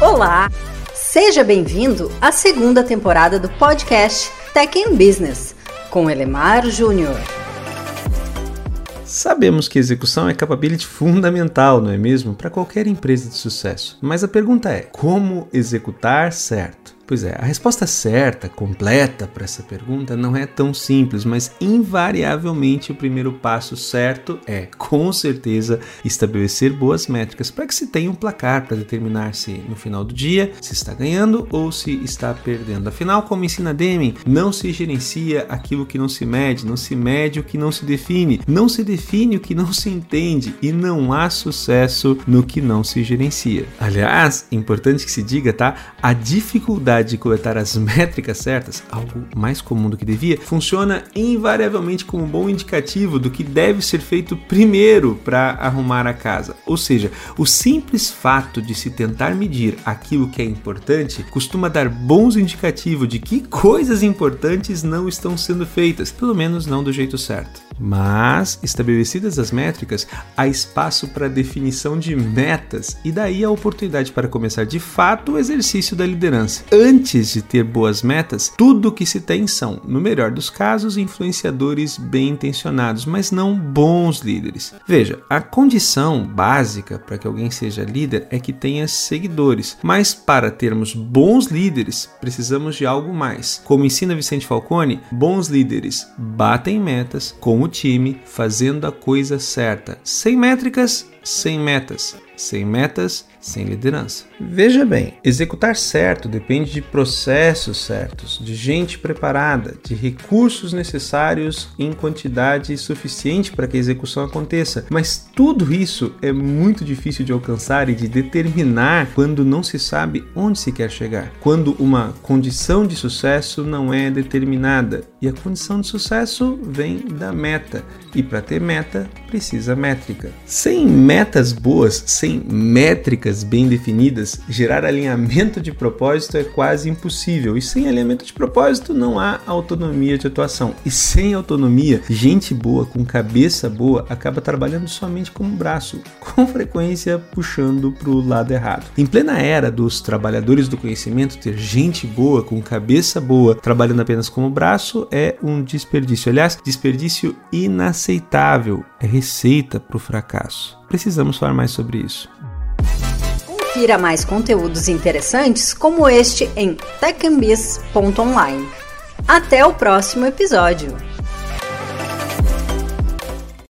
Olá! Seja bem-vindo à segunda temporada do podcast Tech in Business com Elemar Júnior. Sabemos que execução é capability fundamental, não é mesmo, para qualquer empresa de sucesso. Mas a pergunta é: como executar certo? Pois é, a resposta certa, completa para essa pergunta não é tão simples, mas invariavelmente o primeiro passo certo é, com certeza, estabelecer boas métricas para que se tenha um placar para determinar se no final do dia se está ganhando ou se está perdendo. Afinal, como ensina Deming, não se gerencia aquilo que não se mede, não se mede o que não se define, não se define o que não se entende e não há sucesso no que não se gerencia. Aliás, importante que se diga, tá? A dificuldade de coletar as métricas certas, algo mais comum do que devia, funciona invariavelmente como um bom indicativo do que deve ser feito primeiro para arrumar a casa. Ou seja, o simples fato de se tentar medir aquilo que é importante costuma dar bons indicativos de que coisas importantes não estão sendo feitas, pelo menos não do jeito certo. Mas, estabelecidas as métricas, há espaço para definição de metas e daí a oportunidade para começar de fato o exercício da liderança. Antes de ter boas metas, tudo o que se tem são, no melhor dos casos, influenciadores bem intencionados, mas não bons líderes. Veja, a condição básica para que alguém seja líder é que tenha seguidores, mas para termos bons líderes, precisamos de algo mais. Como ensina Vicente Falcone, bons líderes batem metas com time, fazendo a coisa certa, sem métricas, sem metas, sem metas, sem liderança. Veja bem, executar certo depende de processos certos, de gente preparada, de recursos necessários em quantidade suficiente para que a execução aconteça. Mas tudo isso é muito difícil de alcançar e de determinar quando não se sabe onde se quer chegar, quando uma condição de sucesso não é determinada. E a condição de sucesso vem da meta, e para ter meta precisa métrica. Sem metas boas, sem métricas bem definidas, gerar alinhamento de propósito é quase impossível. E sem alinhamento de propósito não há autonomia de atuação. E sem autonomia, gente boa com cabeça boa acaba trabalhando somente como braço, com frequência puxando para o lado errado. Em plena era dos trabalhadores do conhecimento, ter gente boa com cabeça boa trabalhando apenas como braço é um desperdício. Aliás, desperdício inaceitável. É receita para o fracasso. Precisamos falar mais sobre isso. Confira mais conteúdos interessantes como este em techambiz.online. Até o próximo episódio!